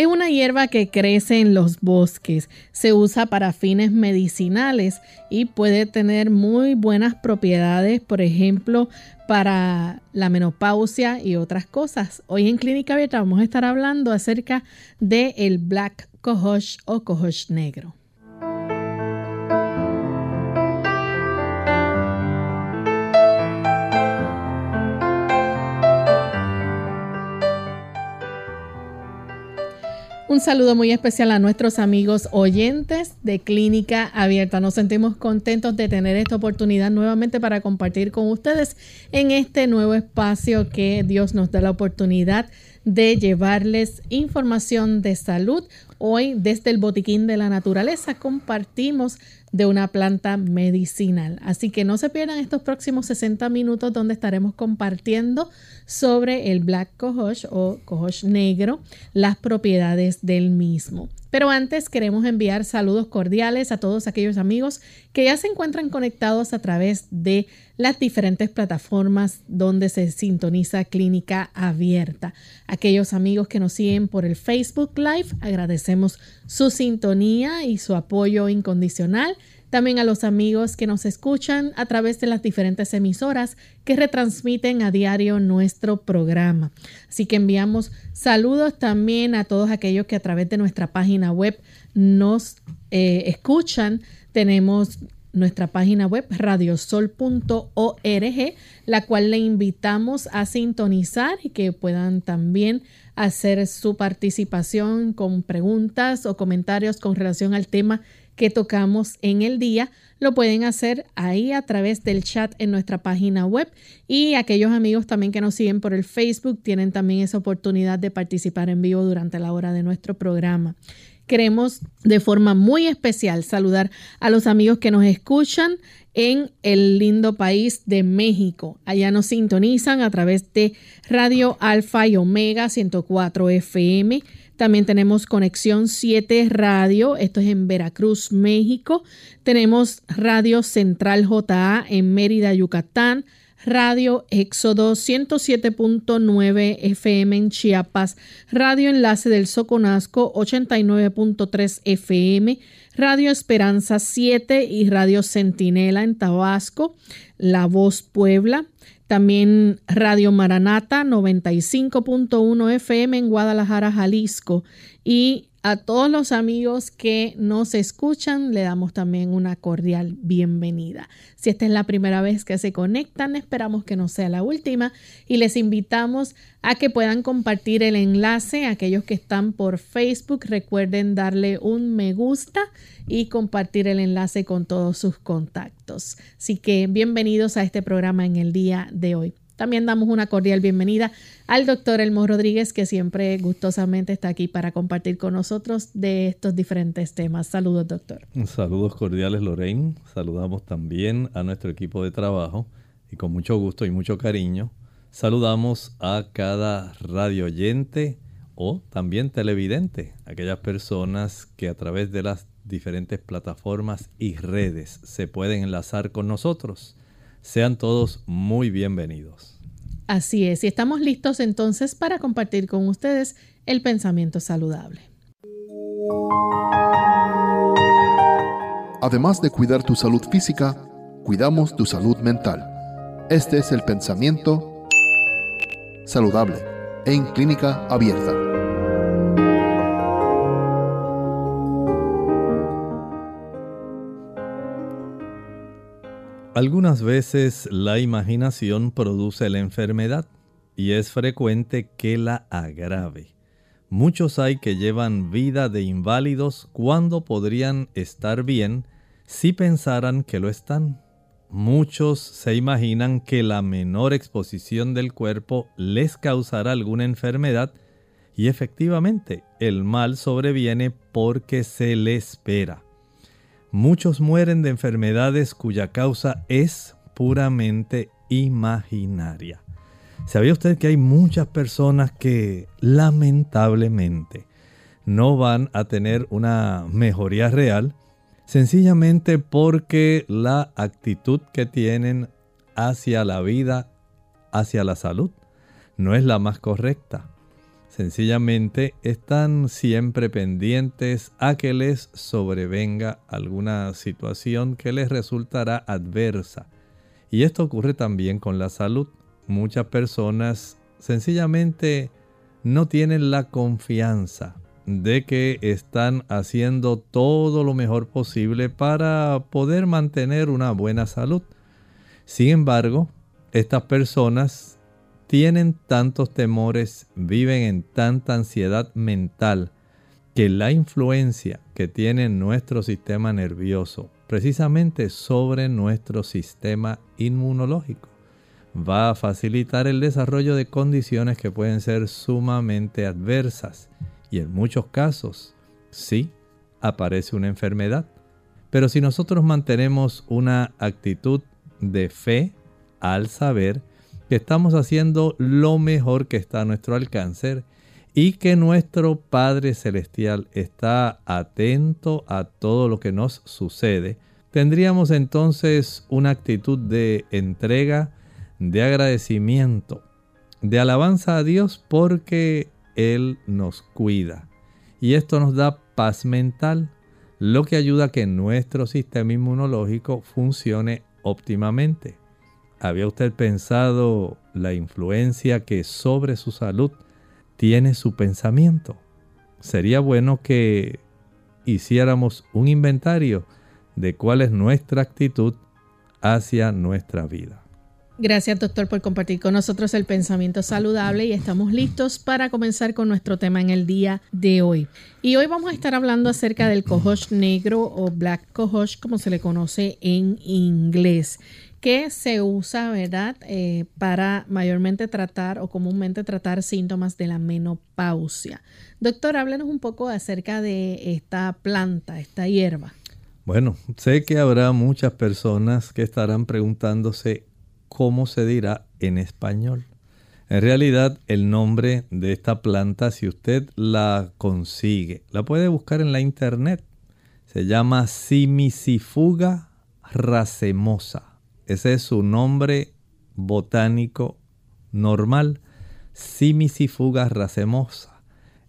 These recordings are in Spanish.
Es una hierba que crece en los bosques, se usa para fines medicinales y puede tener muy buenas propiedades, por ejemplo, para la menopausia y otras cosas. Hoy en Clínica Abierta vamos a estar hablando acerca del el black cohosh o cohosh negro. Un saludo muy especial a nuestros amigos oyentes de Clínica Abierta. Nos sentimos contentos de tener esta oportunidad nuevamente para compartir con ustedes en este nuevo espacio que Dios nos da la oportunidad de llevarles información de salud. Hoy desde el Botiquín de la Naturaleza compartimos de una planta medicinal. Así que no se pierdan estos próximos 60 minutos donde estaremos compartiendo sobre el Black Cohosh o Cohosh negro, las propiedades del mismo. Pero antes queremos enviar saludos cordiales a todos aquellos amigos que ya se encuentran conectados a través de las diferentes plataformas donde se sintoniza Clínica Abierta. Aquellos amigos que nos siguen por el Facebook Live, agradecemos su sintonía y su apoyo incondicional. También a los amigos que nos escuchan a través de las diferentes emisoras que retransmiten a diario nuestro programa. Así que enviamos saludos también a todos aquellos que a través de nuestra página web nos eh, escuchan. Tenemos nuestra página web radiosol.org, la cual le invitamos a sintonizar y que puedan también hacer su participación con preguntas o comentarios con relación al tema que tocamos en el día, lo pueden hacer ahí a través del chat en nuestra página web y aquellos amigos también que nos siguen por el Facebook tienen también esa oportunidad de participar en vivo durante la hora de nuestro programa. Queremos de forma muy especial saludar a los amigos que nos escuchan en el lindo país de México. Allá nos sintonizan a través de Radio Alfa y Omega 104 FM también tenemos Conexión 7 Radio, esto es en Veracruz, México. Tenemos Radio Central JA en Mérida, Yucatán. Radio Éxodo 107.9 FM en Chiapas, Radio Enlace del Soconasco 89.3 FM, Radio Esperanza 7 y Radio Centinela en Tabasco, La Voz Puebla, también Radio Maranata 95.1 FM en Guadalajara, Jalisco. Y a todos los amigos que nos escuchan, le damos también una cordial bienvenida. Si esta es la primera vez que se conectan, esperamos que no sea la última y les invitamos a que puedan compartir el enlace. Aquellos que están por Facebook, recuerden darle un me gusta y compartir el enlace con todos sus contactos. Así que bienvenidos a este programa en el día de hoy. También damos una cordial bienvenida al doctor Elmo Rodríguez, que siempre gustosamente está aquí para compartir con nosotros de estos diferentes temas. Saludos, doctor. Saludos cordiales, Lorraine. Saludamos también a nuestro equipo de trabajo y con mucho gusto y mucho cariño saludamos a cada radio oyente o también televidente, aquellas personas que a través de las diferentes plataformas y redes se pueden enlazar con nosotros. Sean todos muy bienvenidos. Así es, y estamos listos entonces para compartir con ustedes el pensamiento saludable. Además de cuidar tu salud física, cuidamos tu salud mental. Este es el pensamiento saludable en clínica abierta. Algunas veces la imaginación produce la enfermedad y es frecuente que la agrave. Muchos hay que llevan vida de inválidos cuando podrían estar bien si pensaran que lo están. muchos se imaginan que la menor exposición del cuerpo les causará alguna enfermedad y efectivamente el mal sobreviene porque se le espera. Muchos mueren de enfermedades cuya causa es puramente imaginaria. ¿Sabía usted que hay muchas personas que lamentablemente no van a tener una mejoría real sencillamente porque la actitud que tienen hacia la vida, hacia la salud, no es la más correcta. Sencillamente están siempre pendientes a que les sobrevenga alguna situación que les resultará adversa. Y esto ocurre también con la salud. Muchas personas sencillamente no tienen la confianza de que están haciendo todo lo mejor posible para poder mantener una buena salud. Sin embargo, estas personas tienen tantos temores, viven en tanta ansiedad mental, que la influencia que tiene nuestro sistema nervioso, precisamente sobre nuestro sistema inmunológico, va a facilitar el desarrollo de condiciones que pueden ser sumamente adversas y en muchos casos, sí, aparece una enfermedad. Pero si nosotros mantenemos una actitud de fe al saber que estamos haciendo lo mejor que está a nuestro alcance y que nuestro Padre Celestial está atento a todo lo que nos sucede, tendríamos entonces una actitud de entrega, de agradecimiento, de alabanza a Dios porque él nos cuida. Y esto nos da paz mental, lo que ayuda a que nuestro sistema inmunológico funcione óptimamente. ¿Había usted pensado la influencia que sobre su salud tiene su pensamiento? Sería bueno que hiciéramos un inventario de cuál es nuestra actitud hacia nuestra vida. Gracias doctor por compartir con nosotros el pensamiento saludable y estamos listos para comenzar con nuestro tema en el día de hoy. Y hoy vamos a estar hablando acerca del cohosh negro o black cohosh como se le conoce en inglés que se usa, ¿verdad?, eh, para mayormente tratar o comúnmente tratar síntomas de la menopausia. Doctor, háblenos un poco acerca de esta planta, esta hierba. Bueno, sé que habrá muchas personas que estarán preguntándose cómo se dirá en español. En realidad, el nombre de esta planta, si usted la consigue, la puede buscar en la internet. Se llama Simicifuga racemosa. Ese es su nombre botánico normal. Simicifuga racemosa.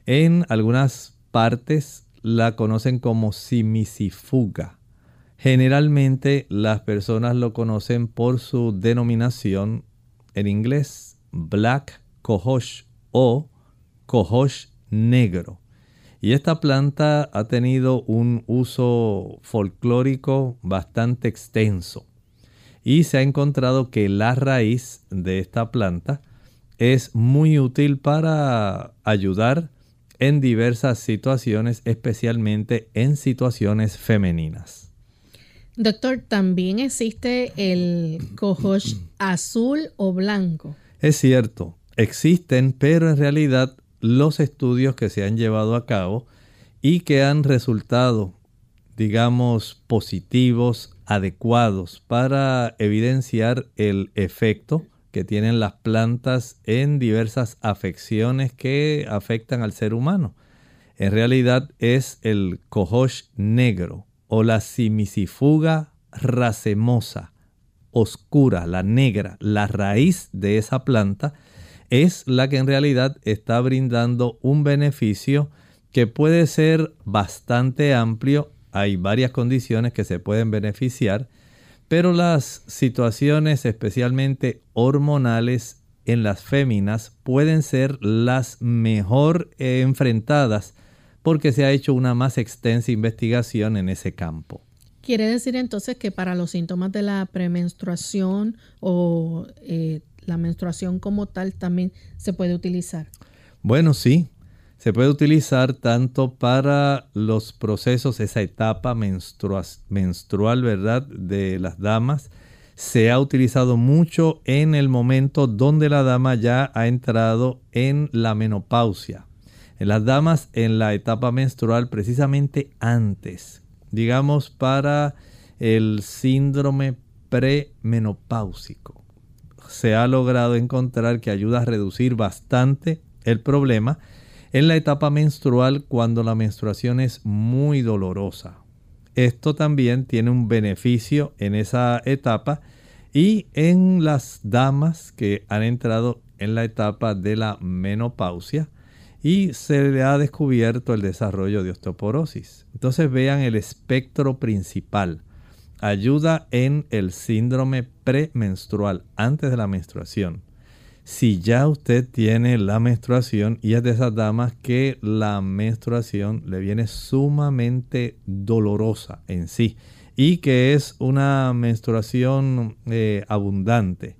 En algunas partes la conocen como simicifuga. Generalmente las personas lo conocen por su denominación en inglés, black cohosh o cohosh negro. Y esta planta ha tenido un uso folclórico bastante extenso. Y se ha encontrado que la raíz de esta planta es muy útil para ayudar en diversas situaciones, especialmente en situaciones femeninas. Doctor, ¿también existe el cohosh azul o blanco? Es cierto, existen, pero en realidad los estudios que se han llevado a cabo y que han resultado, digamos, positivos, adecuados para evidenciar el efecto que tienen las plantas en diversas afecciones que afectan al ser humano. En realidad es el cohosh negro o la simicifuga racemosa, oscura, la negra, la raíz de esa planta, es la que en realidad está brindando un beneficio que puede ser bastante amplio. Hay varias condiciones que se pueden beneficiar, pero las situaciones especialmente hormonales en las féminas pueden ser las mejor enfrentadas porque se ha hecho una más extensa investigación en ese campo. Quiere decir entonces que para los síntomas de la premenstruación o eh, la menstruación como tal también se puede utilizar. Bueno, sí, se puede utilizar tanto para los procesos, esa etapa menstrual, ¿verdad?, de las damas. se ha utilizado mucho en el momento donde la dama ya ha entrado en la menopausia. En las damas en la etapa menstrual precisamente antes, digamos para el síndrome premenopáusico. Se ha logrado encontrar que ayuda a reducir bastante el problema en la etapa menstrual cuando la menstruación es muy dolorosa. Esto también tiene un beneficio en esa etapa y en las damas que han entrado en la etapa de la menopausia y se le ha descubierto el desarrollo de osteoporosis. Entonces vean el espectro principal. Ayuda en el síndrome premenstrual, antes de la menstruación. Si ya usted tiene la menstruación y es de esas damas que la menstruación le viene sumamente dolorosa en sí y que es una menstruación eh, abundante.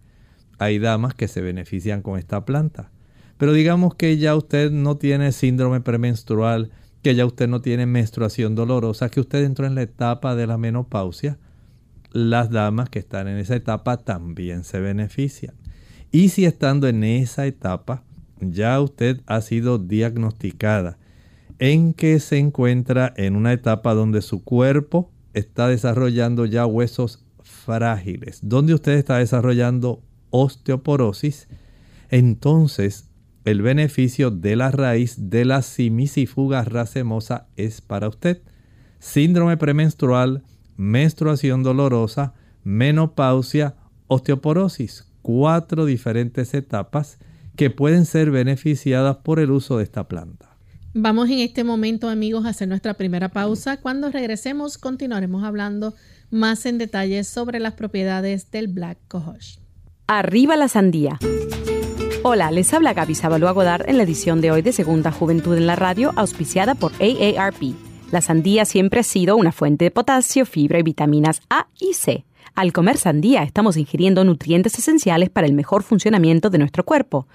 Hay damas que se benefician con esta planta. Pero digamos que ya usted no tiene síndrome premenstrual, que ya usted no tiene menstruación dolorosa, que usted entró en la etapa de la menopausia. Las damas que están en esa etapa también se benefician. Y si estando en esa etapa ya usted ha sido diagnosticada en que se encuentra en una etapa donde su cuerpo está desarrollando ya huesos frágiles, donde usted está desarrollando osteoporosis, entonces el beneficio de la raíz de la simicifuga racemosa es para usted. Síndrome premenstrual, menstruación dolorosa, menopausia, osteoporosis. Cuatro diferentes etapas que pueden ser beneficiadas por el uso de esta planta. Vamos en este momento, amigos, a hacer nuestra primera pausa. Cuando regresemos, continuaremos hablando más en detalle sobre las propiedades del Black Cohosh. Arriba la sandía. Hola, les habla Gaby Sabalua Godard en la edición de hoy de Segunda Juventud en la Radio, auspiciada por AARP. La sandía siempre ha sido una fuente de potasio, fibra y vitaminas A y C. Al comer sandía estamos ingiriendo nutrientes esenciales para el mejor funcionamiento de nuestro cuerpo.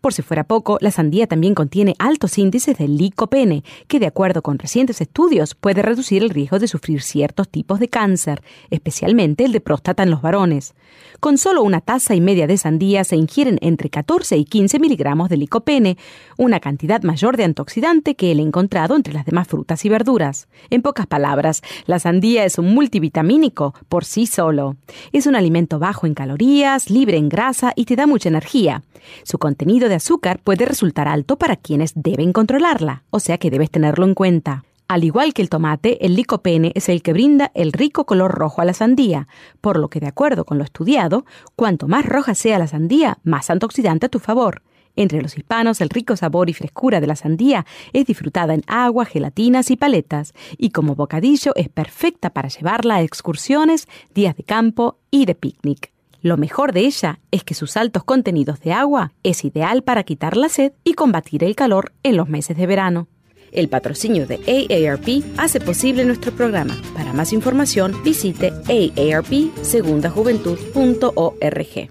Por si fuera poco, la sandía también contiene altos índices de licopene, que de acuerdo con recientes estudios puede reducir el riesgo de sufrir ciertos tipos de cáncer, especialmente el de próstata en los varones. Con solo una taza y media de sandía se ingieren entre 14 y 15 miligramos de licopene, una cantidad mayor de antioxidante que el encontrado entre las demás frutas y verduras. En pocas palabras, la sandía es un multivitamínico por sí solo. Es un alimento bajo en calorías, libre en grasa y te da mucha energía. Su contenido de azúcar puede resultar alto para quienes deben controlarla, o sea que debes tenerlo en cuenta. Al igual que el tomate, el licopene es el que brinda el rico color rojo a la sandía, por lo que de acuerdo con lo estudiado, cuanto más roja sea la sandía, más antioxidante a tu favor. Entre los hispanos, el rico sabor y frescura de la sandía es disfrutada en agua, gelatinas y paletas, y como bocadillo es perfecta para llevarla a excursiones, días de campo y de picnic. Lo mejor de ella es que sus altos contenidos de agua es ideal para quitar la sed y combatir el calor en los meses de verano. El patrocinio de AARP hace posible nuestro programa. Para más información visite aarpsegundajuventud.org.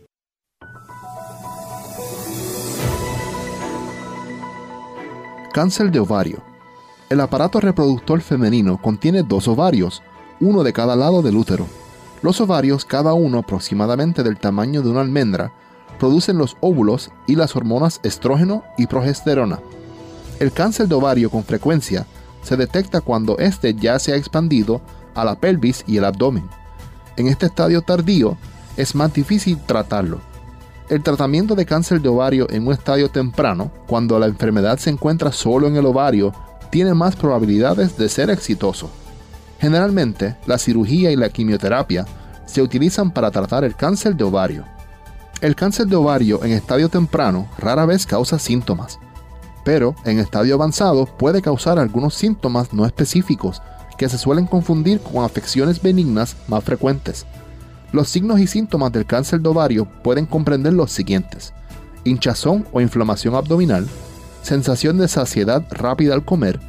Cáncer de ovario. El aparato reproductor femenino contiene dos ovarios, uno de cada lado del útero. Los ovarios, cada uno aproximadamente del tamaño de una almendra, producen los óvulos y las hormonas estrógeno y progesterona. El cáncer de ovario con frecuencia se detecta cuando éste ya se ha expandido a la pelvis y el abdomen. En este estadio tardío es más difícil tratarlo. El tratamiento de cáncer de ovario en un estadio temprano, cuando la enfermedad se encuentra solo en el ovario, tiene más probabilidades de ser exitoso. Generalmente, la cirugía y la quimioterapia se utilizan para tratar el cáncer de ovario. El cáncer de ovario en estadio temprano rara vez causa síntomas, pero en estadio avanzado puede causar algunos síntomas no específicos que se suelen confundir con afecciones benignas más frecuentes. Los signos y síntomas del cáncer de ovario pueden comprender los siguientes: hinchazón o inflamación abdominal, sensación de saciedad rápida al comer,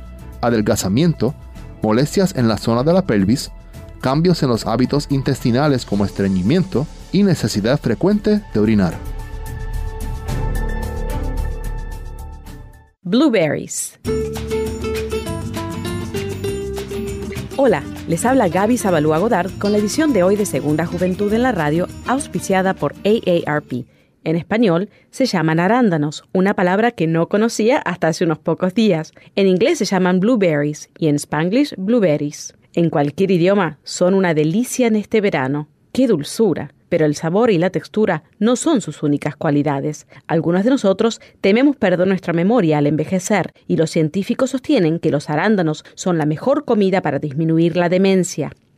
adelgazamiento, molestias en la zona de la pelvis, cambios en los hábitos intestinales como estreñimiento y necesidad frecuente de orinar. Blueberries. Hola, les habla Gaby Zabalúa Godard con la edición de hoy de Segunda Juventud en la Radio, auspiciada por AARP. En español se llaman arándanos, una palabra que no conocía hasta hace unos pocos días. En inglés se llaman blueberries y en spanglish blueberries. En cualquier idioma son una delicia en este verano. ¡Qué dulzura! pero el sabor y la textura no son sus únicas cualidades. Algunos de nosotros tememos perder nuestra memoria al envejecer, y los científicos sostienen que los arándanos son la mejor comida para disminuir la demencia.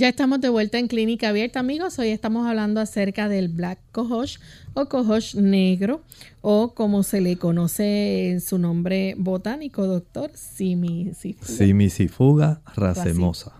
Ya estamos de vuelta en Clínica Abierta, amigos. Hoy estamos hablando acerca del Black Cohosh o Cohosh negro o como se le conoce su nombre botánico, doctor, Simisifuga. Simisifuga racemosa.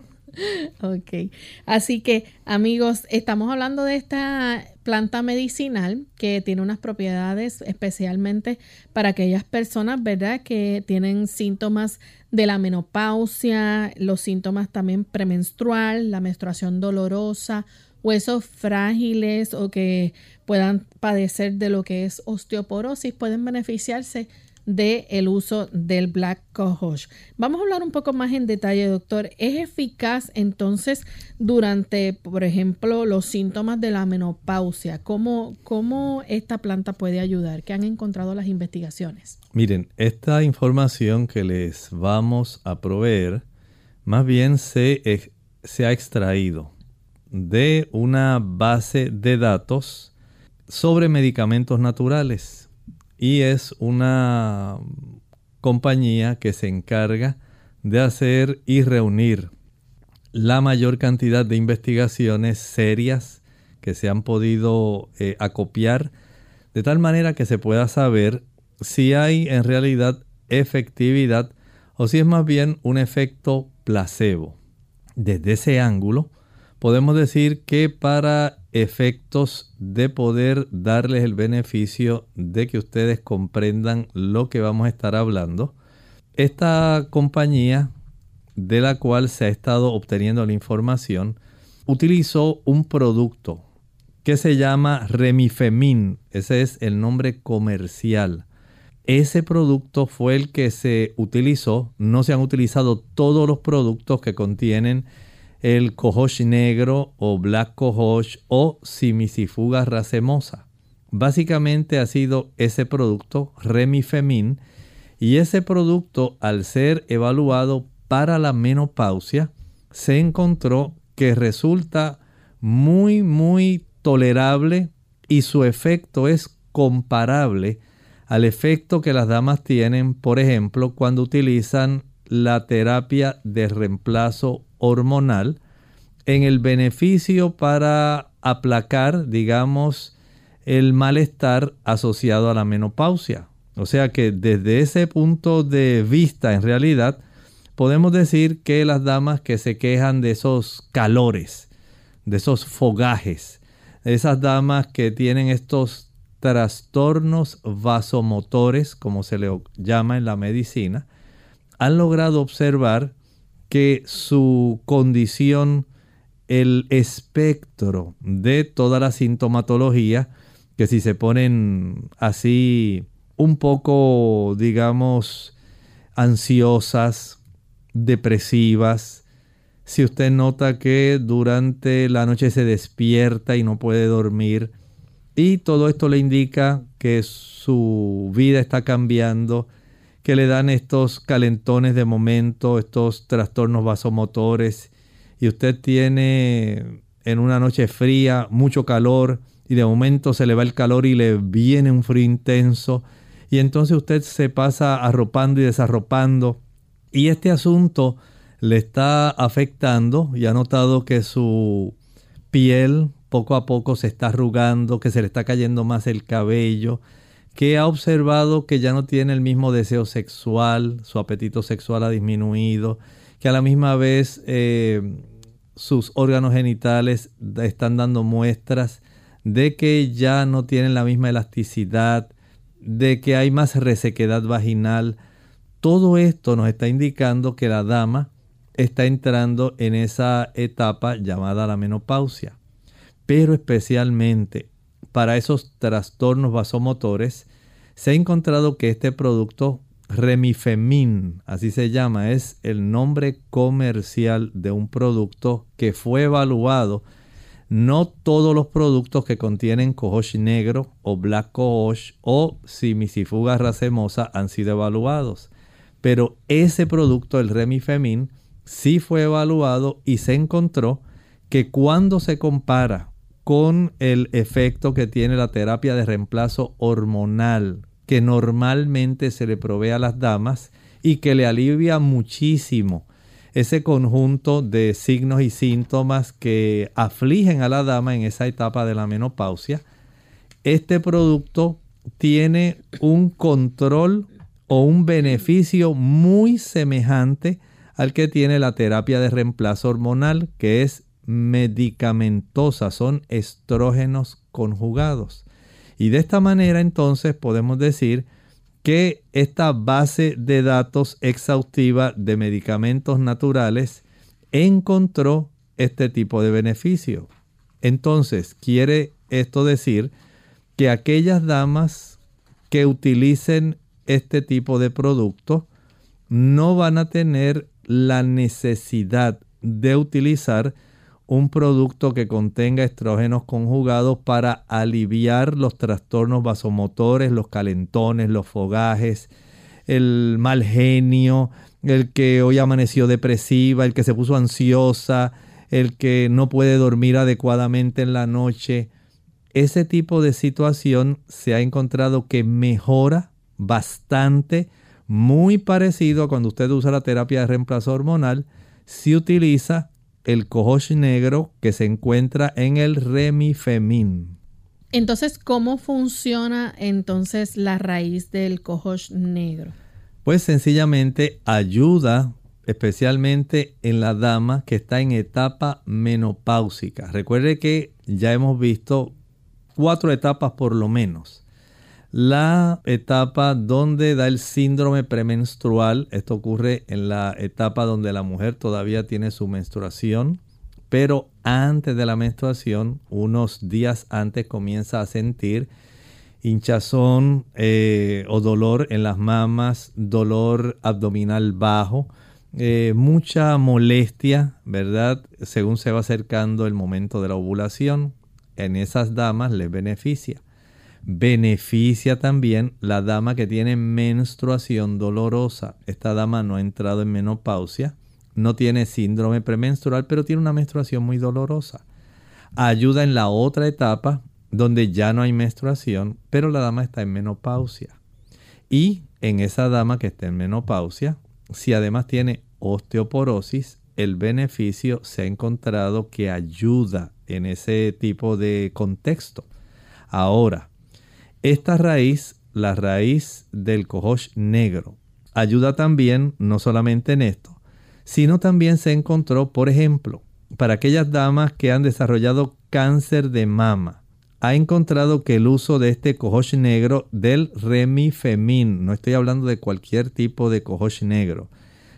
Ok, así que amigos, estamos hablando de esta planta medicinal que tiene unas propiedades especialmente para aquellas personas, ¿verdad?, que tienen síntomas de la menopausia, los síntomas también premenstrual, la menstruación dolorosa, huesos frágiles o que puedan padecer de lo que es osteoporosis, pueden beneficiarse del el uso del Black Cohosh. Vamos a hablar un poco más en detalle, doctor. ¿Es eficaz entonces durante, por ejemplo, los síntomas de la menopausia? ¿Cómo, cómo esta planta puede ayudar? ¿Qué han encontrado las investigaciones? Miren, esta información que les vamos a proveer, más bien se, se ha extraído de una base de datos sobre medicamentos naturales y es una compañía que se encarga de hacer y reunir la mayor cantidad de investigaciones serias que se han podido eh, acopiar de tal manera que se pueda saber si hay en realidad efectividad o si es más bien un efecto placebo. Desde ese ángulo, podemos decir que para efectos de poder darles el beneficio de que ustedes comprendan lo que vamos a estar hablando. Esta compañía de la cual se ha estado obteniendo la información utilizó un producto que se llama Remifemin, ese es el nombre comercial. Ese producto fue el que se utilizó, no se han utilizado todos los productos que contienen el cohosh negro o black cohosh o simisifuga racemosa. Básicamente ha sido ese producto remifemin y ese producto al ser evaluado para la menopausia se encontró que resulta muy muy tolerable y su efecto es comparable al efecto que las damas tienen, por ejemplo, cuando utilizan la terapia de reemplazo hormonal en el beneficio para aplacar, digamos, el malestar asociado a la menopausia. O sea que desde ese punto de vista, en realidad, podemos decir que las damas que se quejan de esos calores, de esos fogajes, esas damas que tienen estos trastornos vasomotores, como se le llama en la medicina, han logrado observar que su condición, el espectro de toda la sintomatología, que si se ponen así un poco, digamos, ansiosas, depresivas, si usted nota que durante la noche se despierta y no puede dormir, y todo esto le indica que su vida está cambiando, que le dan estos calentones de momento, estos trastornos vasomotores y usted tiene en una noche fría mucho calor y de momento se le va el calor y le viene un frío intenso y entonces usted se pasa arropando y desarropando y este asunto le está afectando y ha notado que su piel poco a poco se está arrugando, que se le está cayendo más el cabello, que ha observado que ya no tiene el mismo deseo sexual, su apetito sexual ha disminuido, que a la misma vez eh, sus órganos genitales están dando muestras de que ya no tienen la misma elasticidad, de que hay más resequedad vaginal. Todo esto nos está indicando que la dama está entrando en esa etapa llamada la menopausia. Pero especialmente para esos trastornos vasomotores, se ha encontrado que este producto Remifemin, así se llama, es el nombre comercial de un producto que fue evaluado. No todos los productos que contienen cohosh negro o black cohosh o simisifuga racemosa han sido evaluados. Pero ese producto, el Remifemin, sí fue evaluado y se encontró que cuando se compara con el efecto que tiene la terapia de reemplazo hormonal que normalmente se le provee a las damas y que le alivia muchísimo ese conjunto de signos y síntomas que afligen a la dama en esa etapa de la menopausia. Este producto tiene un control o un beneficio muy semejante al que tiene la terapia de reemplazo hormonal, que es medicamentosa, son estrógenos conjugados. Y de esta manera entonces podemos decir que esta base de datos exhaustiva de medicamentos naturales encontró este tipo de beneficio. Entonces, quiere esto decir que aquellas damas que utilicen este tipo de producto no van a tener la necesidad de utilizar un producto que contenga estrógenos conjugados para aliviar los trastornos vasomotores, los calentones, los fogajes, el mal genio, el que hoy amaneció depresiva, el que se puso ansiosa, el que no puede dormir adecuadamente en la noche. Ese tipo de situación se ha encontrado que mejora bastante, muy parecido a cuando usted usa la terapia de reemplazo hormonal, si utiliza el cohosh negro que se encuentra en el remifemin. Entonces, ¿cómo funciona entonces la raíz del cohosh negro? Pues sencillamente ayuda especialmente en la dama que está en etapa menopáusica. Recuerde que ya hemos visto cuatro etapas por lo menos la etapa donde da el síndrome premenstrual. Esto ocurre en la etapa donde la mujer todavía tiene su menstruación, pero antes de la menstruación, unos días antes comienza a sentir hinchazón eh, o dolor en las mamas, dolor abdominal bajo, eh, mucha molestia, ¿verdad? Según se va acercando el momento de la ovulación, en esas damas les beneficia beneficia también la dama que tiene menstruación dolorosa. Esta dama no ha entrado en menopausia, no tiene síndrome premenstrual, pero tiene una menstruación muy dolorosa. Ayuda en la otra etapa donde ya no hay menstruación, pero la dama está en menopausia. Y en esa dama que está en menopausia, si además tiene osteoporosis, el beneficio se ha encontrado que ayuda en ese tipo de contexto. Ahora, esta raíz, la raíz del cohosh negro, ayuda también no solamente en esto, sino también se encontró, por ejemplo, para aquellas damas que han desarrollado cáncer de mama. Ha encontrado que el uso de este cohosh negro del remifemin, no estoy hablando de cualquier tipo de cohosh negro,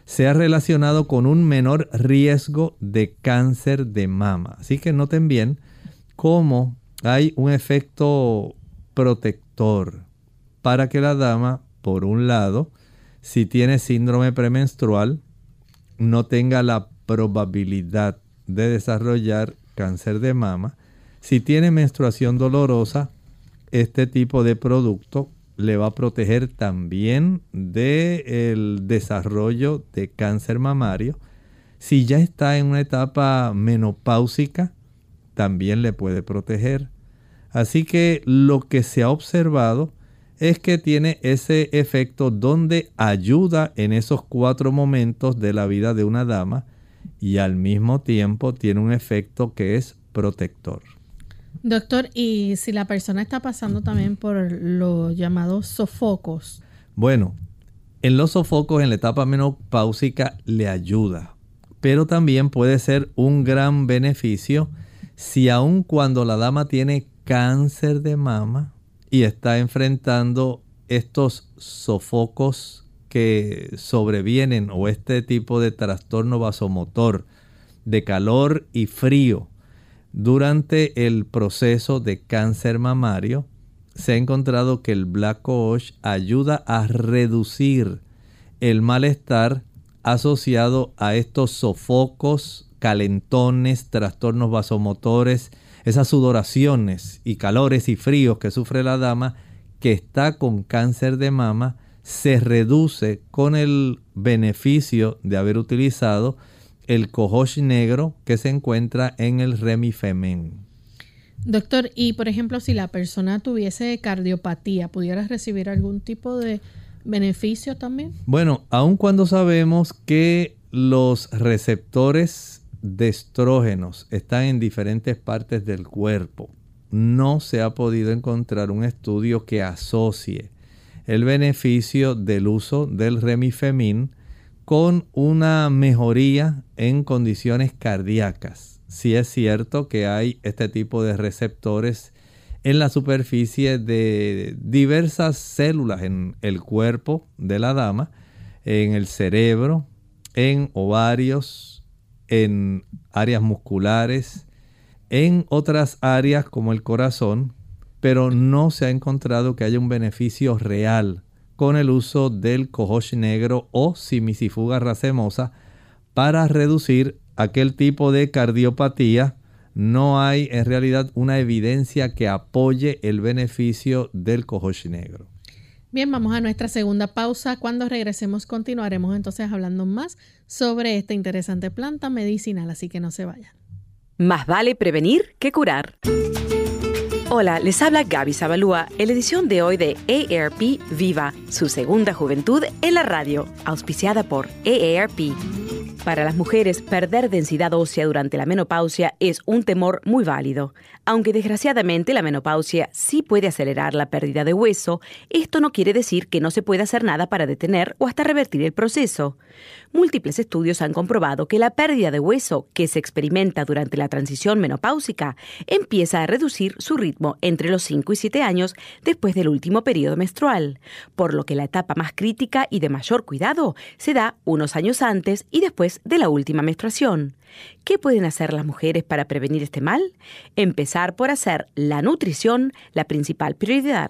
se ha relacionado con un menor riesgo de cáncer de mama. Así que noten bien cómo hay un efecto protector para que la dama, por un lado, si tiene síndrome premenstrual, no tenga la probabilidad de desarrollar cáncer de mama. Si tiene menstruación dolorosa, este tipo de producto le va a proteger también del desarrollo de cáncer mamario. Si ya está en una etapa menopáusica, también le puede proteger. Así que lo que se ha observado es que tiene ese efecto donde ayuda en esos cuatro momentos de la vida de una dama y al mismo tiempo tiene un efecto que es protector. Doctor, ¿y si la persona está pasando también por los llamados sofocos? Bueno, en los sofocos en la etapa menopáusica le ayuda, pero también puede ser un gran beneficio si aun cuando la dama tiene cáncer de mama y está enfrentando estos sofocos que sobrevienen o este tipo de trastorno vasomotor de calor y frío. Durante el proceso de cáncer mamario, se ha encontrado que el Black Coach ayuda a reducir el malestar asociado a estos sofocos, calentones, trastornos vasomotores, esas sudoraciones y calores y fríos que sufre la dama que está con cáncer de mama, se reduce con el beneficio de haber utilizado el cohosh negro que se encuentra en el remifemen. Doctor, y por ejemplo, si la persona tuviese cardiopatía, ¿pudiera recibir algún tipo de beneficio también? Bueno, aun cuando sabemos que los receptores de estrógenos están en diferentes partes del cuerpo, no se ha podido encontrar un estudio que asocie el beneficio del uso del remifemin con una mejoría en condiciones cardíacas. Si es cierto que hay este tipo de receptores en la superficie de diversas células en el cuerpo de la dama, en el cerebro, en ovarios, en áreas musculares, en otras áreas como el corazón, pero no se ha encontrado que haya un beneficio real con el uso del cohosh negro o simisifuga racemosa para reducir aquel tipo de cardiopatía. No hay en realidad una evidencia que apoye el beneficio del cohosh negro. Bien, vamos a nuestra segunda pausa. Cuando regresemos continuaremos entonces hablando más sobre esta interesante planta medicinal, así que no se vayan. Más vale prevenir que curar. Hola, les habla Gaby Zabalúa en la edición de hoy de AARP Viva, su segunda juventud en la radio, auspiciada por AARP. Para las mujeres, perder densidad ósea durante la menopausia es un temor muy válido. Aunque desgraciadamente la menopausia sí puede acelerar la pérdida de hueso, esto no quiere decir que no se pueda hacer nada para detener o hasta revertir el proceso. Múltiples estudios han comprobado que la pérdida de hueso que se experimenta durante la transición menopáusica empieza a reducir su ritmo entre los 5 y 7 años después del último periodo menstrual, por lo que la etapa más crítica y de mayor cuidado se da unos años antes y después de la última menstruación. ¿Qué pueden hacer las mujeres para prevenir este mal? Empezar por hacer la nutrición la principal prioridad.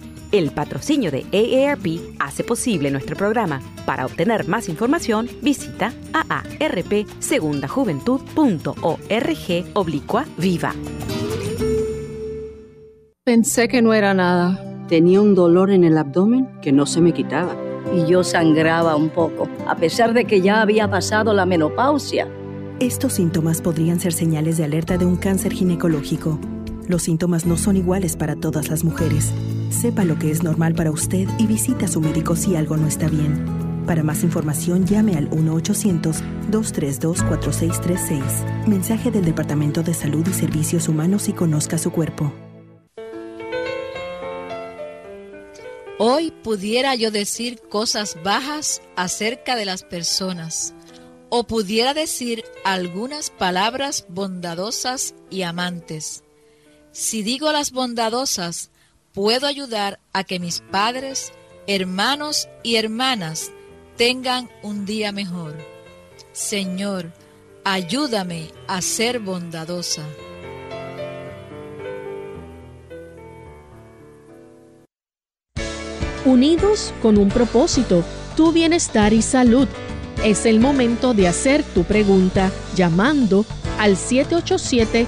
El patrocinio de AARP hace posible nuestro programa. Para obtener más información, visita aarpsegundajuventud.org oblicua viva. Pensé que no era nada. Tenía un dolor en el abdomen que no se me quitaba. Y yo sangraba un poco, a pesar de que ya había pasado la menopausia. Estos síntomas podrían ser señales de alerta de un cáncer ginecológico. Los síntomas no son iguales para todas las mujeres. Sepa lo que es normal para usted y visita a su médico si algo no está bien. Para más información llame al 1-800-232-4636. Mensaje del Departamento de Salud y Servicios Humanos y conozca su cuerpo. Hoy pudiera yo decir cosas bajas acerca de las personas, o pudiera decir algunas palabras bondadosas y amantes. Si digo las bondadosas, puedo ayudar a que mis padres, hermanos y hermanas tengan un día mejor? Señor, ayúdame a ser bondadosa. Unidos con un propósito, tu bienestar y salud. Es el momento de hacer tu pregunta llamando al 787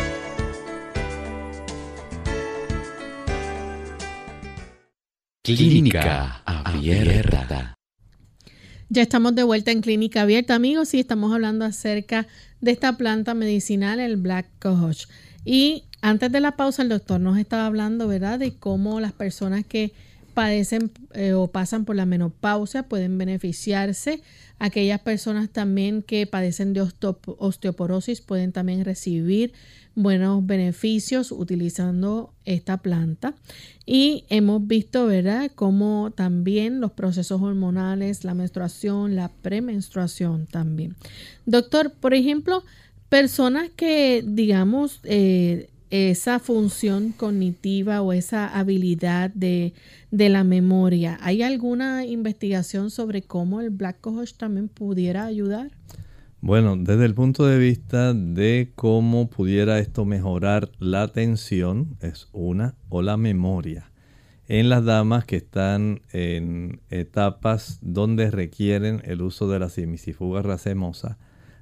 Clínica Abierta. Ya estamos de vuelta en Clínica Abierta, amigos, y estamos hablando acerca de esta planta medicinal, el Black Cohosh. Y antes de la pausa, el doctor nos estaba hablando, ¿verdad?, de cómo las personas que padecen eh, o pasan por la menopausia pueden beneficiarse. Aquellas personas también que padecen de osteoporosis pueden también recibir buenos beneficios utilizando esta planta. Y hemos visto, ¿verdad?, cómo también los procesos hormonales, la menstruación, la premenstruación también. Doctor, por ejemplo, personas que, digamos, eh, esa función cognitiva o esa habilidad de, la memoria. ¿Hay alguna investigación sobre cómo el Black Cohosh también pudiera ayudar? Bueno, desde el punto de vista de cómo pudiera esto mejorar la atención, es una, o la memoria. En las damas que están en etapas donde requieren el uso de la simicifuga racemosa,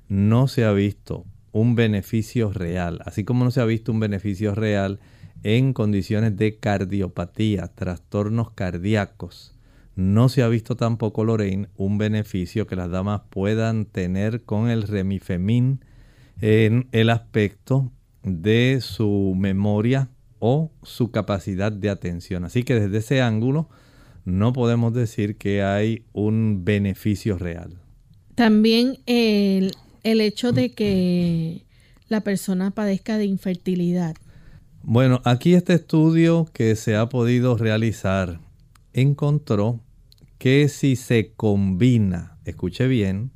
no se ha visto un beneficio real, así como no se ha visto un beneficio real en condiciones de cardiopatía, trastornos cardíacos. No se ha visto tampoco, Lorraine, un beneficio que las damas puedan tener con el remifemin en el aspecto de su memoria o su capacidad de atención. Así que desde ese ángulo no podemos decir que hay un beneficio real. También el el hecho de que la persona padezca de infertilidad? Bueno, aquí este estudio que se ha podido realizar encontró que si se combina, escuche bien,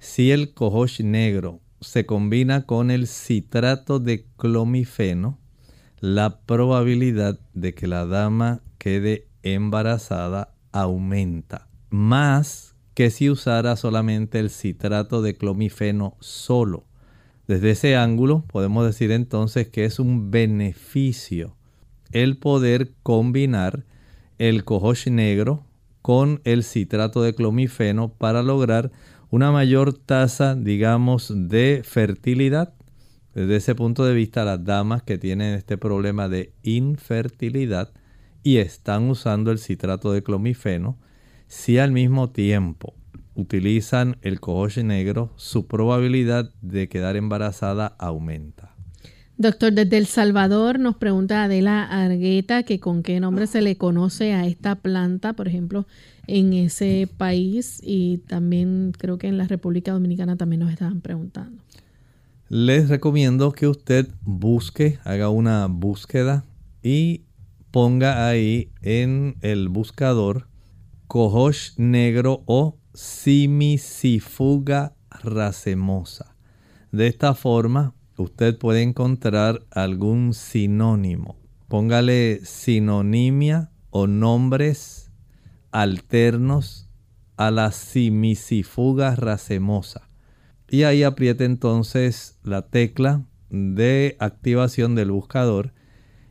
si el cohosh negro se combina con el citrato de clomifeno, la probabilidad de que la dama quede embarazada aumenta más que si usara solamente el citrato de clomifeno solo. Desde ese ángulo podemos decir entonces que es un beneficio el poder combinar el cohosh negro con el citrato de clomifeno para lograr una mayor tasa, digamos, de fertilidad. Desde ese punto de vista, las damas que tienen este problema de infertilidad y están usando el citrato de clomifeno, si al mismo tiempo utilizan el cohoche negro, su probabilidad de quedar embarazada aumenta. Doctor, desde El Salvador nos pregunta Adela Argueta que con qué nombre se le conoce a esta planta, por ejemplo, en ese país y también creo que en la República Dominicana también nos estaban preguntando. Les recomiendo que usted busque, haga una búsqueda y ponga ahí en el buscador cohosh negro o simicifuga racemosa. De esta forma, usted puede encontrar algún sinónimo. Póngale sinonimia o nombres alternos a la simicifuga racemosa. Y ahí apriete entonces la tecla de activación del buscador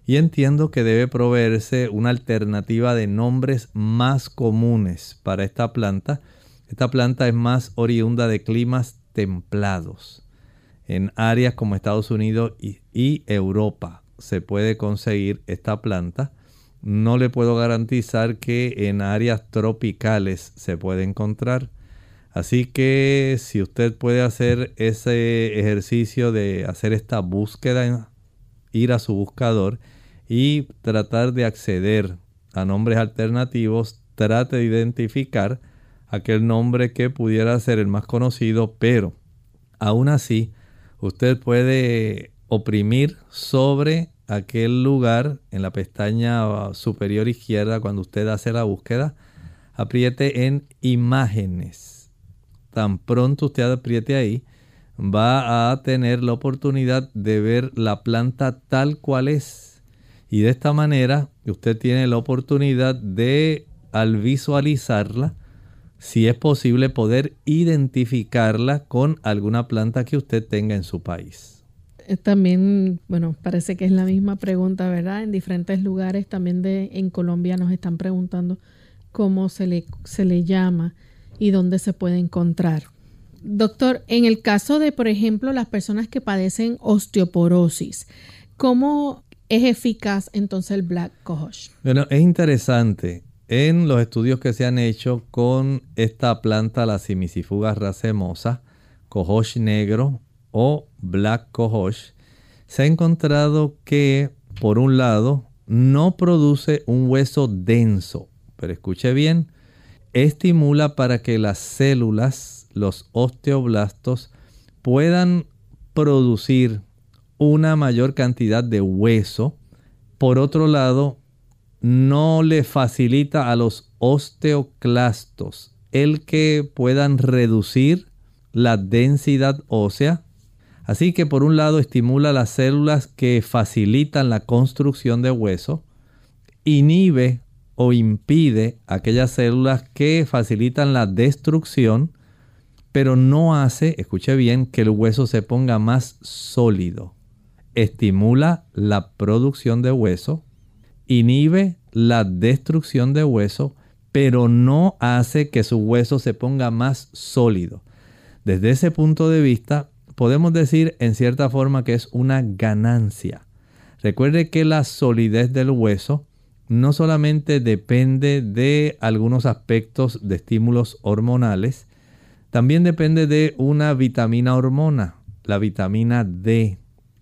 y entiendo que debe proveerse una alternativa de nombres más comunes para esta planta. Esta planta es más oriunda de climas templados. En áreas como Estados Unidos y, Europa se puede conseguir esta planta. No le puedo garantizar que en áreas tropicales se puede encontrar. Así que si usted puede hacer ese ejercicio de hacer esta búsqueda, ir a su buscador y tratar de acceder a nombres alternativos, trate de identificar aquel nombre que pudiera ser el más conocido, pero aún así usted puede oprimir sobre aquel lugar en la pestaña superior izquierda cuando usted hace la búsqueda, apriete en imágenes. tan pronto usted apriete ahí, va a tener la oportunidad de ver la planta tal cual es. Y de esta manera usted tiene la oportunidad de, al visualizarla, si es posible poder identificarla con alguna planta que usted tenga en su país. Eh, también, bueno, parece que es la misma pregunta, ¿verdad? En diferentes lugares también de en Colombia nos están preguntando cómo se le, se le llama y dónde se puede encontrar. Doctor, en el caso de, por ejemplo, las personas que padecen osteoporosis, ¿cómo es eficaz entonces el Black Cohosh? Bueno, es interesante. En los estudios que se han hecho con esta planta, la simicifuga racemosa, cohosh negro o black cohosh, se ha encontrado que, por un lado, no produce un hueso denso, pero escuche bien, estimula para que las células, los osteoblastos, puedan producir una mayor cantidad de hueso. Por otro lado, no le facilita a los osteoclastos el que puedan reducir la densidad ósea. Así que por un lado estimula las células que facilitan la construcción de hueso, inhibe o impide aquellas células que facilitan la destrucción, pero no hace, escuche bien, que el hueso se ponga más sólido. Estimula la producción de hueso, inhibe la destrucción de hueso, pero no hace que su hueso se ponga más sólido. Desde ese punto de vista, podemos decir en cierta forma que es una ganancia. Recuerde que la solidez del hueso no solamente depende de algunos aspectos de estímulos hormonales, también depende de una vitamina hormona, la vitamina D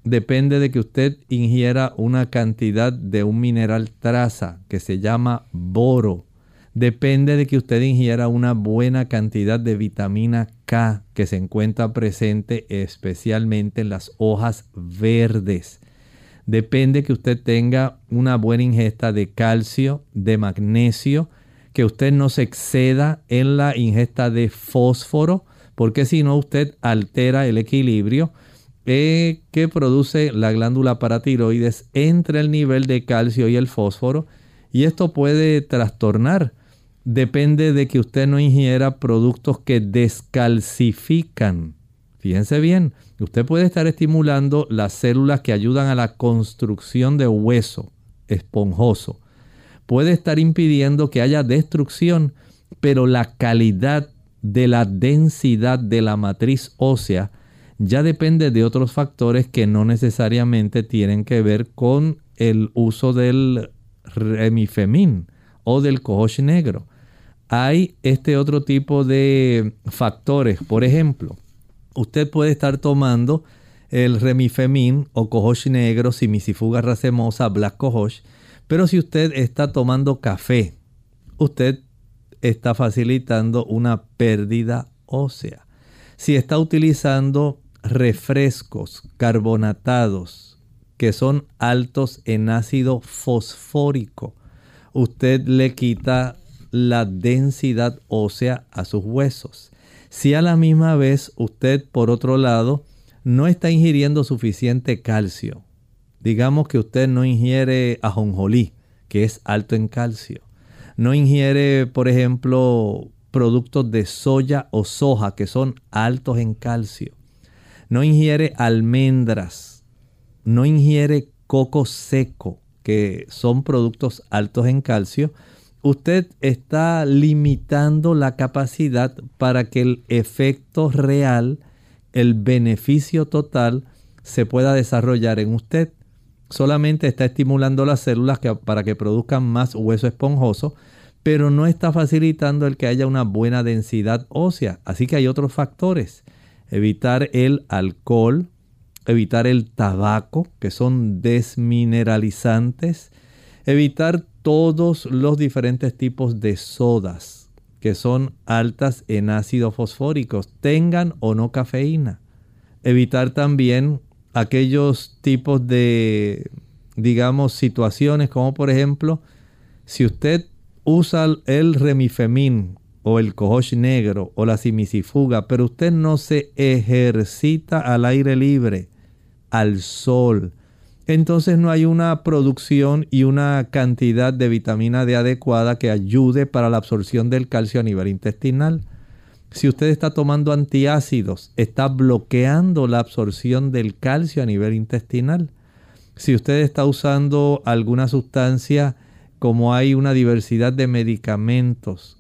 depende de que usted ingiera una cantidad de un mineral traza que se llama boro. Depende de que usted ingiera una buena cantidad de vitamina K que se encuentra presente especialmente en las hojas verdes. Depende que usted tenga una buena ingesta de calcio, de magnesio, que usted no se exceda en la ingesta de fósforo, porque si no usted altera el equilibrio que produce la glándula paratiroides entre el nivel de calcio y el fósforo y esto puede trastornar. Depende de que usted no ingiera productos que descalcifican. Fíjense bien, usted puede estar estimulando las células que ayudan a la construcción de hueso esponjoso. Puede estar impidiendo que haya destrucción, pero la calidad de la densidad de la matriz ósea ya depende de otros factores que no necesariamente tienen que ver con el uso del remifemín o del cohosh negro. Hay este otro tipo de factores. Por ejemplo, usted puede estar tomando el remifemín o cohosh negro, simicifuga racemosa, black cohosh, pero si usted está tomando café, usted está facilitando una pérdida ósea. Si está utilizando refrescos carbonatados que son altos en ácido fosfórico, usted le quita la densidad ósea a sus huesos. Si a la misma vez usted, por otro lado, no está ingiriendo suficiente calcio, digamos que usted no ingiere ajonjolí, que es alto en calcio, no ingiere, por ejemplo, productos de soya o soja, que son altos en calcio, no ingiere almendras, no ingiere coco seco, que son productos altos en calcio, usted está limitando la capacidad para que el efecto real, el beneficio total, se pueda desarrollar en usted. Solamente está estimulando las células para que produzcan más hueso esponjoso, pero no está facilitando el que haya una buena densidad ósea. Así que hay otros factores evitar el alcohol, evitar el tabaco, que son desmineralizantes, evitar todos los diferentes tipos de sodas, que son altas en ácido fosfóricos, tengan o no cafeína. Evitar también aquellos tipos de, digamos, situaciones como por ejemplo, si usted usa el remifemín o el cohosh negro o la simisifuga, pero usted no se ejercita al aire libre, al sol, entonces no hay una producción y una cantidad de vitamina D adecuada que ayude para la absorción del calcio a nivel intestinal. Si usted está tomando antiácidos, está bloqueando la absorción del calcio a nivel intestinal. Si usted está usando alguna sustancia, como hay una diversidad de medicamentos,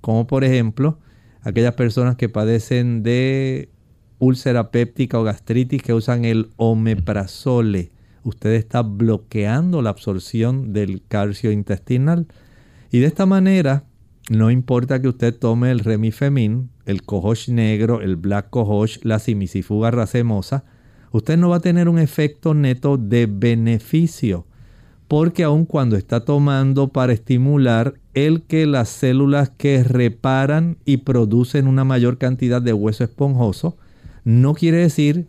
como por ejemplo aquellas personas que padecen de úlcera péptica o gastritis que usan el omeprazole, usted está bloqueando la absorción del calcio intestinal. Y de esta manera, no importa que usted tome el remifemin, el cohosh negro, el black cohosh, la simisifuga racemosa, usted no va a tener un efecto neto de beneficio. Porque aun cuando está tomando para estimular el que las células que reparan y producen una mayor cantidad de hueso esponjoso, no quiere decir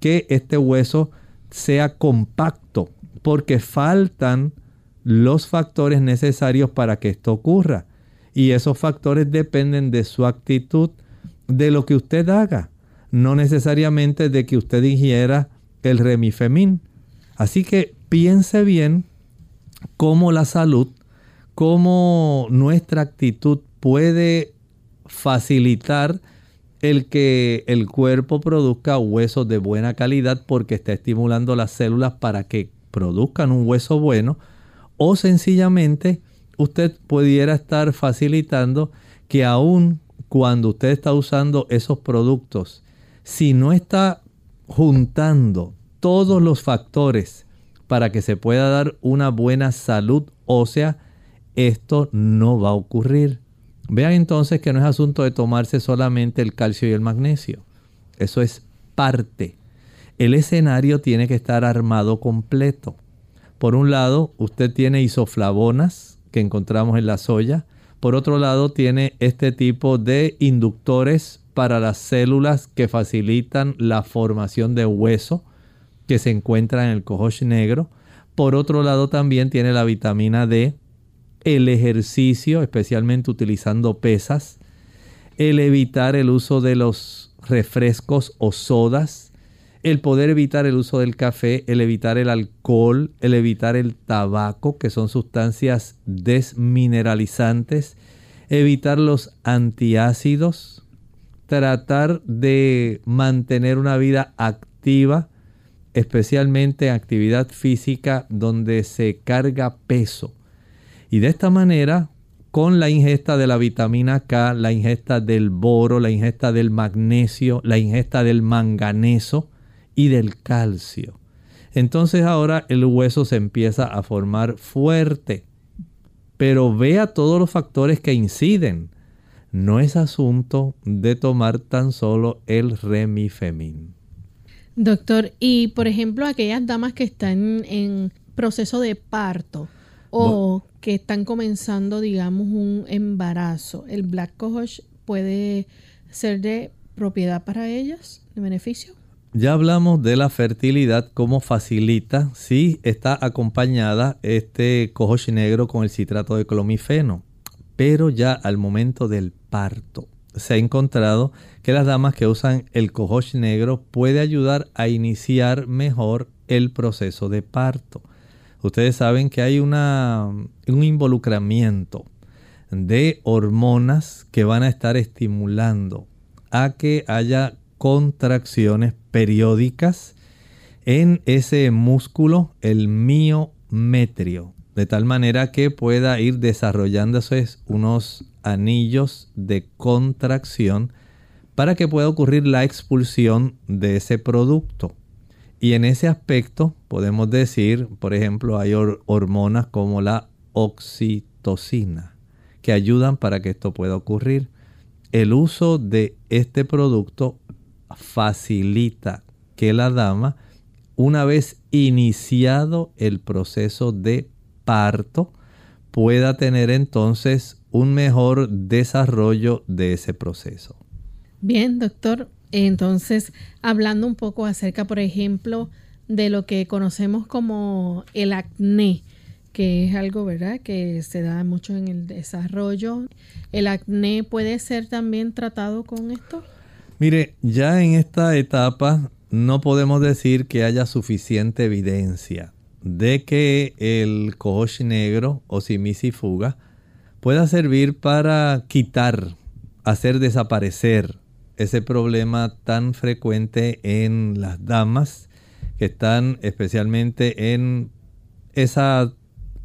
que este hueso sea compacto, porque faltan los factores necesarios para que esto ocurra. Y esos factores dependen de su actitud, de lo que usted haga, no necesariamente de que usted ingiera el remifemín. Así que piense bien cómo la salud, cómo nuestra actitud puede facilitar el que el cuerpo produzca huesos de buena calidad porque está estimulando las células para que produzcan un hueso bueno o sencillamente usted pudiera estar facilitando que aun cuando usted está usando esos productos, si no está juntando todos los factores para que se pueda dar una buena salud ósea, esto no va a ocurrir. Vean entonces que no es asunto de tomarse solamente el calcio y el magnesio. Eso es parte. El escenario tiene que estar armado completo. Por un lado, usted tiene isoflavonas que encontramos en la soya. Por otro lado, tiene este tipo de inductores para las células que facilitan la formación de hueso que se encuentra en el cohosh negro. Por otro lado, también tiene la vitamina D el ejercicio, especialmente utilizando pesas, el evitar el uso de los refrescos o sodas, el poder evitar el uso del café, el evitar el alcohol, el evitar el tabaco, que son sustancias desmineralizantes, evitar los antiácidos, tratar de mantener una vida activa, especialmente actividad física donde se carga peso y de esta manera, con la ingesta de la vitamina K, la ingesta del boro, la ingesta del magnesio, la ingesta del manganeso y del calcio. Entonces ahora el hueso se empieza a formar fuerte. Pero vea todos los factores que inciden. No es asunto de tomar tan solo el remifemin. Doctor, y por ejemplo aquellas damas que están en proceso de parto o que están comenzando, digamos, un embarazo, ¿el Black Cohosh puede ser de propiedad para ellas, de beneficio? Ya hablamos de la fertilidad, cómo facilita si está acompañada este cohosh negro con el citrato de clomifeno. Pero ya al momento del parto se ha encontrado que las damas que usan el cohosh negro puede ayudar a iniciar mejor el proceso de parto. Ustedes saben que hay un involucramiento de hormonas que van a estar estimulando a que haya contracciones periódicas en ese músculo, el miometrio, de tal manera que pueda ir desarrollándose unos anillos de contracción para que pueda ocurrir la expulsión de ese producto. Y en ese aspecto podemos decir, por ejemplo, hay hormonas como la oxitocina que ayudan para que esto pueda ocurrir. El uso de este producto facilita que la dama, una vez iniciado el proceso de parto, pueda tener entonces un mejor desarrollo de ese proceso. Bien, doctor, entonces, hablando un poco acerca, por ejemplo, de lo que conocemos como el acné, que es algo, ¿verdad?, que se da mucho en el desarrollo. ¿El acné puede ser también tratado con esto? Mire, ya en esta etapa no podemos decir que haya suficiente evidencia de que el cohosh negro o simisifuga pueda servir para quitar, hacer desaparecer ese problema tan frecuente en las damas que están especialmente en esa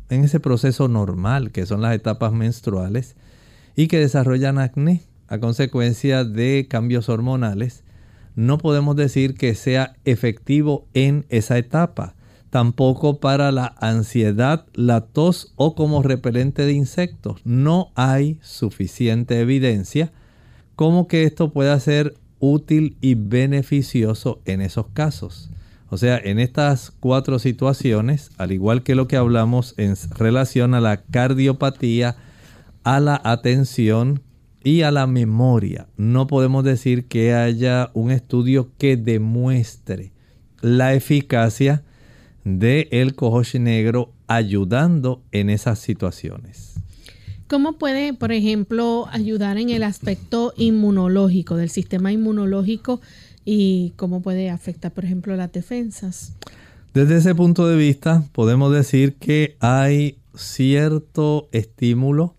en ese proceso normal que son las etapas menstruales y que desarrollan acné a consecuencia de cambios hormonales, no podemos decir que sea efectivo en esa etapa. Tampoco para la ansiedad, la tos o como repelente de insectos. No hay suficiente evidencia como que esto pueda ser útil y beneficioso en esos casos. O sea, en estas cuatro situaciones, al igual que lo que hablamos en relación a la cardiopatía, a la atención y a la memoria. No podemos decir que haya un estudio que demuestre la eficacia del el cohosh negro ayudando en esas situaciones. ¿Cómo puede, por ejemplo, ayudar en el aspecto inmunológico, del sistema inmunológico y cómo puede afectar, por ejemplo, las defensas? Desde ese punto de vista, podemos decir que hay cierto estímulo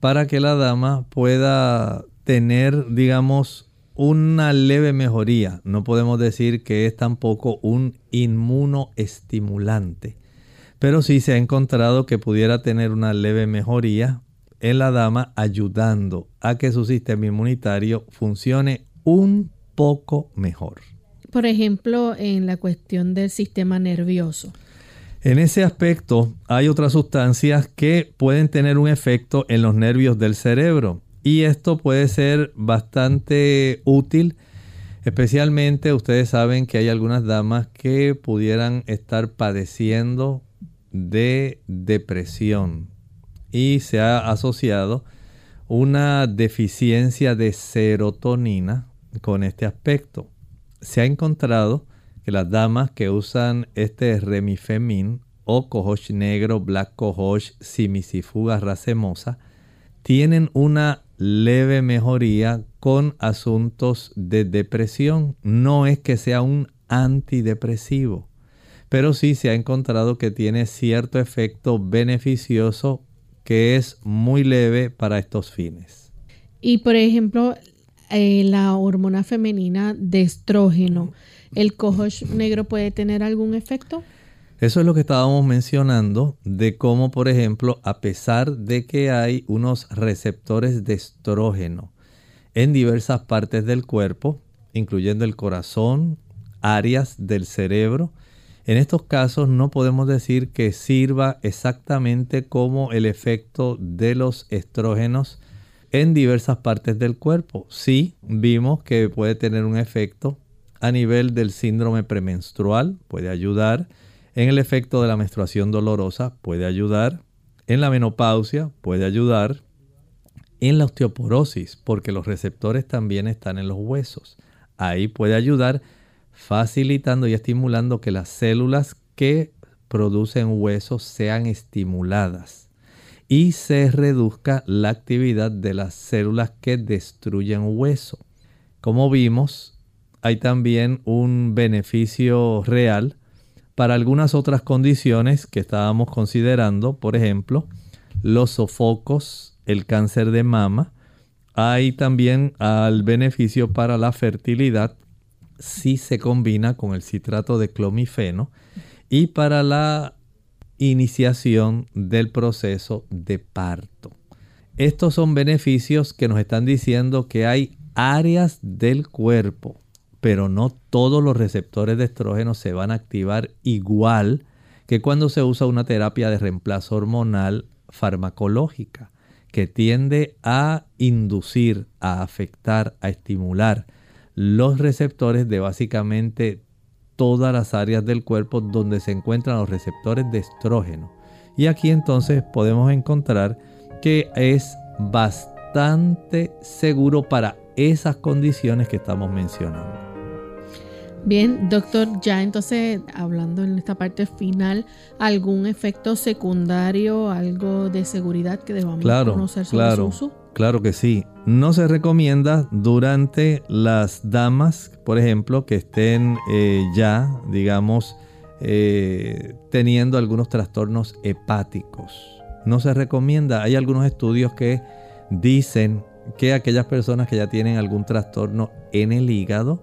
para que la dama pueda tener, digamos, una leve mejoría. No podemos decir que es tampoco un inmunoestimulante, pero sí se ha encontrado que pudiera tener una leve mejoría en la dama ayudando a que su sistema inmunitario funcione un poco mejor. Por ejemplo, en la cuestión del sistema nervioso. En ese aspecto hay otras sustancias que pueden tener un efecto en los nervios del cerebro y esto puede ser bastante útil. Especialmente ustedes saben que hay algunas damas que pudieran estar padeciendo de depresión y se ha asociado una deficiencia de serotonina con este aspecto. Se ha encontrado que las damas que usan este remifemin o cohosh negro, black cohosh, simisifuga racemosa, tienen una leve mejoría con asuntos de depresión. No es que sea un antidepresivo, pero sí se ha encontrado que tiene cierto efecto beneficioso que es muy leve para estos fines. Y por ejemplo, eh, la hormona femenina de estrógeno ¿El cohosh negro puede tener algún efecto? Eso es lo que estábamos mencionando de cómo, por ejemplo, a pesar de que hay unos receptores de estrógeno en diversas partes del cuerpo, incluyendo el corazón, áreas del cerebro, en estos casos no podemos decir que sirva exactamente como el efecto de los estrógenos en diversas partes del cuerpo. Sí, vimos que puede tener un efecto a nivel del síndrome premenstrual, puede ayudar. En el efecto de la menstruación dolorosa, puede ayudar. En la menopausia, puede ayudar. En la osteoporosis, porque los receptores también están en los huesos. Ahí puede ayudar facilitando y estimulando que las células que producen huesos sean estimuladas y se reduzca la actividad de las células que destruyen hueso. Como vimos, hay también un beneficio real para algunas otras condiciones que estábamos considerando, por ejemplo, los sofocos, el cáncer de mama. Hay también al beneficio para la fertilidad si se combina con el citrato de clomifeno y para la iniciación del proceso de parto. Estos son beneficios que nos están diciendo que hay áreas del cuerpo pero no todos los receptores de estrógeno se van a activar igual que cuando se usa una terapia de reemplazo hormonal farmacológica, que tiende a inducir, a afectar, a estimular los receptores de básicamente todas las áreas del cuerpo donde se encuentran los receptores de estrógeno. Y aquí entonces podemos encontrar que es bastante seguro para esas condiciones que estamos mencionando. Bien, doctor, ya entonces hablando en esta parte final, ¿algún efecto secundario, algo de seguridad que debamos conocer sobre claro, su uso? Claro que sí. No se recomienda durante las damas, por ejemplo, que estén eh, ya, digamos, eh, teniendo algunos trastornos hepáticos. No se recomienda. Hay algunos estudios que dicen que aquellas personas que ya tienen algún trastorno en el hígado,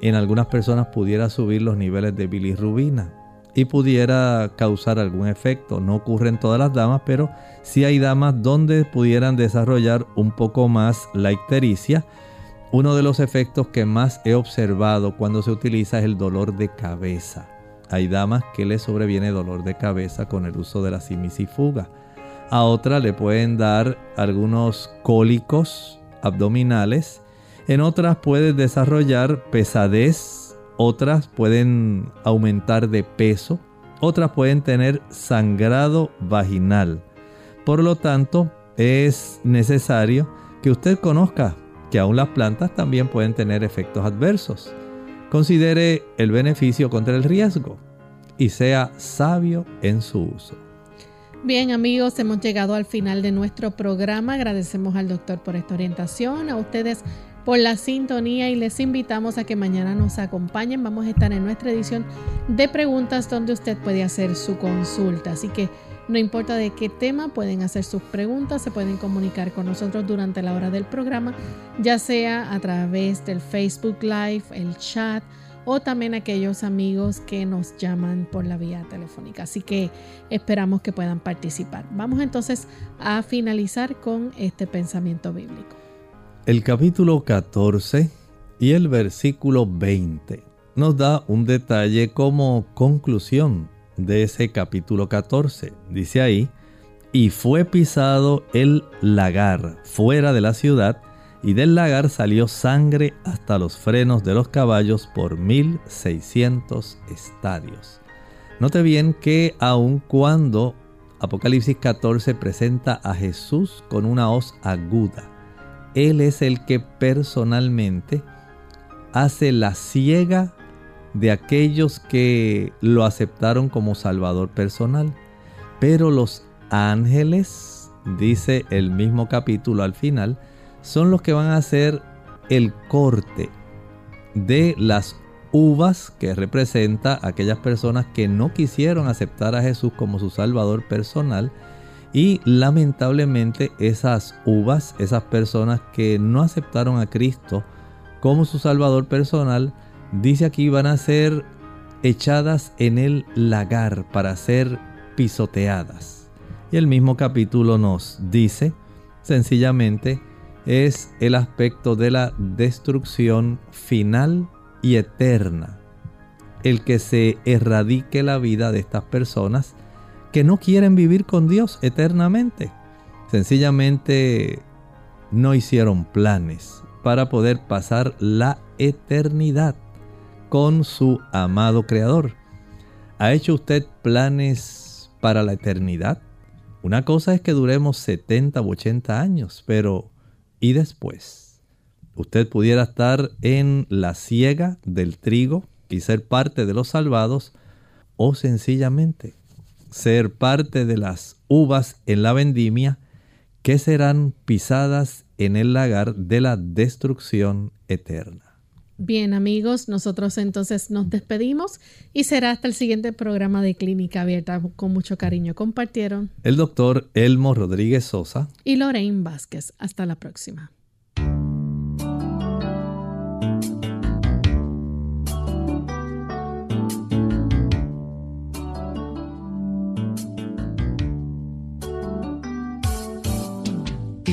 en algunas personas pudiera subir los niveles de bilirrubina y pudiera causar algún efecto. No ocurre en todas las damas, pero sí hay damas donde pudieran desarrollar un poco más la ictericia. Uno de los efectos que más he observado cuando se utiliza es el dolor de cabeza. Hay damas que les sobreviene dolor de cabeza con el uso de la simisifuga. A otra le pueden dar algunos cólicos abdominales en otras puede desarrollar pesadez, otras pueden aumentar de peso, otras pueden tener sangrado vaginal. Por lo tanto, es necesario que usted conozca que aún las plantas también pueden tener efectos adversos. Considere el beneficio contra el riesgo y sea sabio en su uso. Bien amigos, hemos llegado al final de nuestro programa. Agradecemos al doctor por esta orientación, a ustedes por la sintonía y les invitamos a que mañana nos acompañen. Vamos a estar en nuestra edición de preguntas donde usted puede hacer su consulta. Así que no importa de qué tema, pueden hacer sus preguntas, se pueden comunicar con nosotros durante la hora del programa, ya sea a través del Facebook Live, el chat o también aquellos amigos que nos llaman por la vía telefónica. Así que esperamos que puedan participar. Vamos entonces a finalizar con este pensamiento bíblico el capítulo 14 y el versículo 20 nos da un detalle como conclusión de ese capítulo 14. Dice ahí, y fue pisado el lagar fuera de la ciudad, y del lagar salió sangre hasta los frenos de los caballos por 1600 estadios. Note bien que aun cuando Apocalipsis 14 presenta a Jesús con una hoz aguda, él es el que personalmente hace la ciega de aquellos que lo aceptaron como Salvador personal. Pero los ángeles, dice el mismo capítulo al final, son los que van a hacer el corte de las uvas que representa a aquellas personas que no quisieron aceptar a Jesús como su Salvador personal y lamentablemente esas uvas, esas personas que no aceptaron a Cristo como su Salvador personal, dice aquí van a ser echadas en el lagar para ser pisoteadas. Y el mismo capítulo nos dice, sencillamente, es el aspecto de la destrucción final y eterna. El que se erradique la vida de estas personas que no quieren vivir con Dios eternamente. Sencillamente no hicieron planes para poder pasar la eternidad con su amado Creador. ¿Ha hecho usted planes para la eternidad? Una cosa es que duremos 70 u 80 años, pero ¿y después? Usted pudiera estar en la siega del trigo y ser parte de los salvados, o sencillamente ser parte de las uvas en la vendimia que serán pisadas en el lagar de la destrucción eterna. Bien amigos, nosotros entonces nos despedimos y será hasta el siguiente programa de Clínica Abierta. Con mucho cariño compartieron el doctor Elmo Rodríguez Sosa y Lorraine Vázquez. Hasta la próxima.